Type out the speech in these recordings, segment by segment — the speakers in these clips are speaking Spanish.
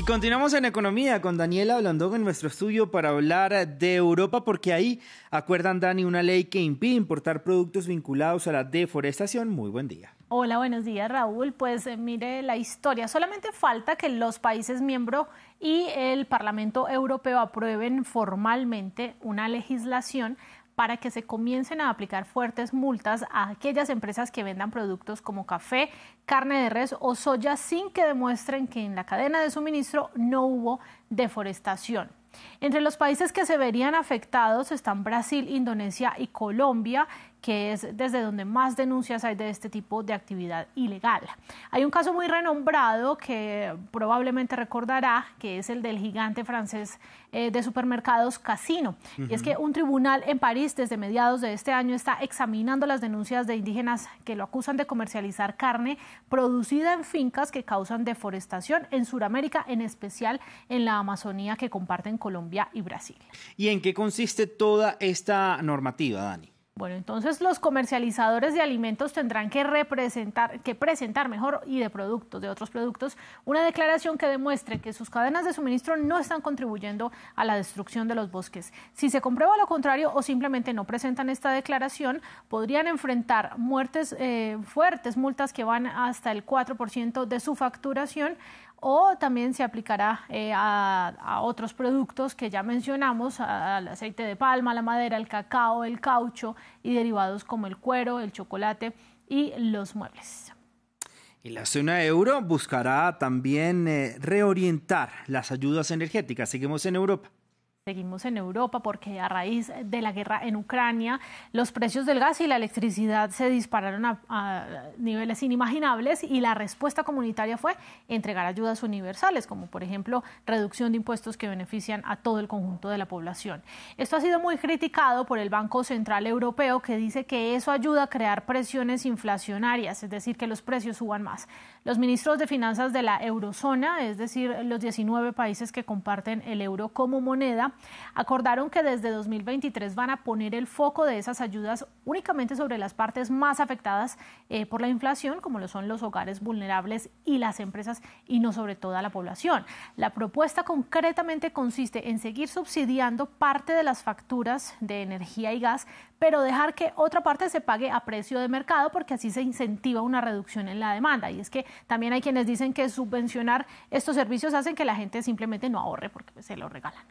Y continuamos en economía con Daniela Blandón en nuestro estudio para hablar de Europa porque ahí acuerdan, Dani, una ley que impide importar productos vinculados a la deforestación. Muy buen día. Hola, buenos días Raúl. Pues eh, mire la historia. Solamente falta que los países miembros y el Parlamento Europeo aprueben formalmente una legislación para que se comiencen a aplicar fuertes multas a aquellas empresas que vendan productos como café, carne de res o soya sin que demuestren que en la cadena de suministro no hubo deforestación. Entre los países que se verían afectados están Brasil, Indonesia y Colombia, que es desde donde más denuncias hay de este tipo de actividad ilegal. Hay un caso muy renombrado que probablemente recordará, que es el del gigante francés eh, de supermercados Casino. Y es que un tribunal en París desde mediados de este año está examinando las denuncias de indígenas que lo acusan de comercializar carne producida en fincas que causan deforestación en Sudamérica, en especial en la Amazonía que comparten Colombia y Brasil. ¿Y en qué consiste toda esta normativa, Dani? Bueno, entonces los comercializadores de alimentos tendrán que representar, que presentar mejor y de productos, de otros productos, una declaración que demuestre que sus cadenas de suministro no están contribuyendo a la destrucción de los bosques. Si se comprueba lo contrario o simplemente no presentan esta declaración, podrían enfrentar muertes eh, fuertes, multas que van hasta el 4% de su facturación o también se aplicará eh, a, otros productos que ya mencionamos, al aceite de palma, la madera, el cacao, el caucho y derivados como el cuero, el chocolate y los muebles. Y la zona euro buscará también eh, reorientar las ayudas energéticas. Seguimos en Europa. Seguimos en Europa porque a raíz de la guerra en Ucrania los precios del gas y la electricidad se dispararon a, niveles inimaginables y la respuesta comunitaria fue entregar ayudas universales como por ejemplo reducción de impuestos que benefician a todo el conjunto de la población. Esto ha sido muy criticado por el Banco Central Europeo que dice que eso ayuda a crear presiones inflacionarias, es decir, que los precios suban más. Los ministros de finanzas de la eurozona, es decir, los 19 países que comparten el euro como moneda, acordaron que desde 2023 van a poner el foco de esas ayudas únicamente sobre las partes más afectadas eh, por la inflación, como lo son los hogares vulnerables y las empresas, y no sobre toda la población. La propuesta concretamente consiste en seguir subsidiando parte de las facturas de energía y gas, pero dejar que otra parte se pague a precio de mercado porque así se incentiva una reducción en la demanda. Y es que también hay quienes dicen que subvencionar estos servicios hacen que la gente simplemente no ahorre porque se lo regalan.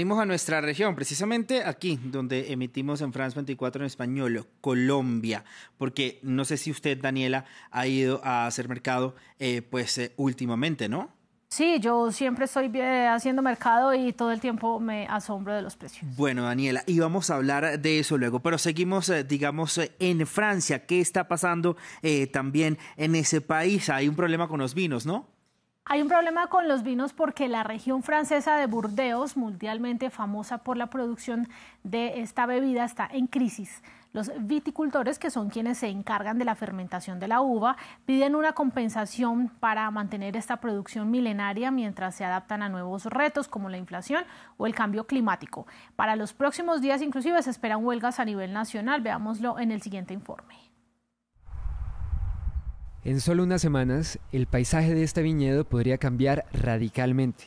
Venimos a nuestra región, precisamente aquí donde emitimos en France 24 en español, Colombia, porque no sé si usted, Daniela, ha ido a hacer mercado eh, pues eh, últimamente, ¿no? Sí, yo siempre estoy eh, haciendo mercado y todo el tiempo me asombro de los precios. Bueno, Daniela, y vamos a hablar de eso luego, pero seguimos, digamos, en Francia. ¿Qué está pasando también en ese país? Hay un problema con los vinos, ¿no? Hay un problema con los vinos porque la región francesa de Burdeos, mundialmente famosa por la producción de esta bebida, está en crisis. Los viticultores, que son quienes se encargan de la fermentación de la uva, piden una compensación para mantener esta producción milenaria mientras se adaptan a nuevos retos como la inflación o el cambio climático. Para los próximos días inclusive se esperan huelgas a nivel nacional. Veámoslo en el siguiente informe. En solo unas semanas, el paisaje de este viñedo podría cambiar radicalmente.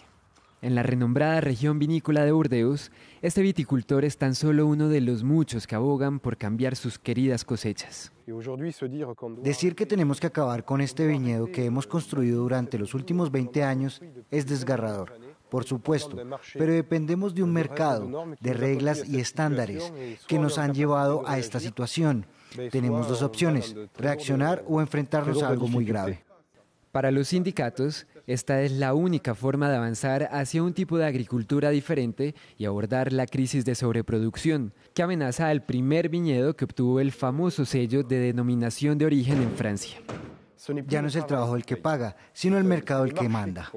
En la renombrada región vinícola de Burdeos, este viticultor es tan solo uno de los muchos que abogan por cambiar sus queridas cosechas. Decir que tenemos que acabar con este viñedo que hemos construido durante los últimos 20 años es desgarrador, por supuesto, pero dependemos de un mercado, de reglas y estándares que nos han llevado a esta situación. Tenemos dos opciones, reaccionar o enfrentarnos a algo muy grave. Para los sindicatos, esta es la única forma de avanzar hacia un tipo de agricultura diferente y abordar la crisis de sobreproducción que amenaza al primer viñedo que obtuvo el famoso sello de denominación de origen en Francia. Ya no es el trabajo el que paga, sino el mercado el que manda.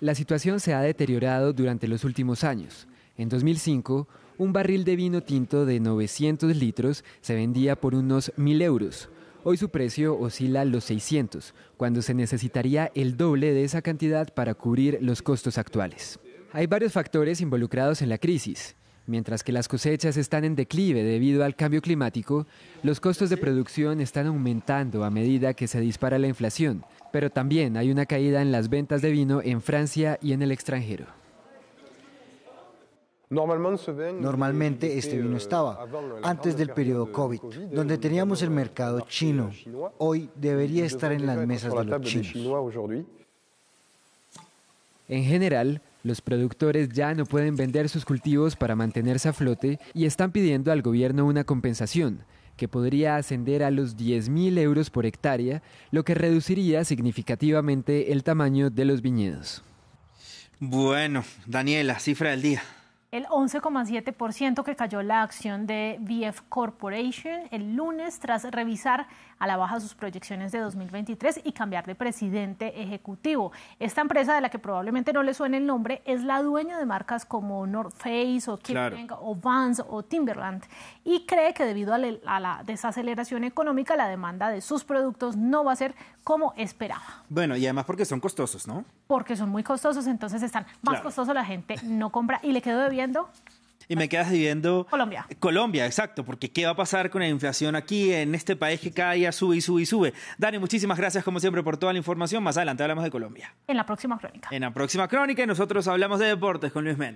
La situación se ha deteriorado durante los últimos años. En 2005, un barril de vino tinto de 900 litros se vendía por unos 1.000 euros Hoy su precio oscila a los 600, cuando se necesitaría el doble de esa cantidad para cubrir los costos actuales. Hay varios factores involucrados en la crisis. Mientras que las cosechas están en declive debido al cambio climático, los costos de producción están aumentando a medida que se dispara la inflación, pero también hay una caída en las ventas de vino en Francia y en el extranjero. Normalmente este vino estaba antes del periodo COVID, donde teníamos el mercado chino. Hoy debería estar en las mesas de los chinos. En general, los productores ya no pueden vender sus cultivos para mantenerse a flote y están pidiendo al gobierno una compensación que podría ascender a los 10.000 euros por hectárea, lo que reduciría significativamente el tamaño de los viñedos. Bueno, Daniela, cifra del día el 11,7% que cayó la acción de VF Corporation el lunes tras revisar a la baja sus proyecciones de 2023 y cambiar de presidente ejecutivo. Esta empresa, de la que probablemente no le suene el nombre, es la dueña de marcas como North Face o Kipling o Vans o Timberland y cree que debido a la desaceleración económica la demanda de sus productos no va a ser como esperaba. Bueno, y además porque son costosos, ¿no? Porque son muy costosos, entonces están más costosos, la gente no compra y le quedó y me quedas viviendo Colombia. Colombia, exacto, porque ¿qué va a pasar con la inflación aquí en este país que cada día sube y sube y sube? Dani, muchísimas gracias como siempre por toda la información. Más adelante hablamos de Colombia. En la próxima crónica. En la próxima crónica y nosotros hablamos de deportes con Luis Méndez.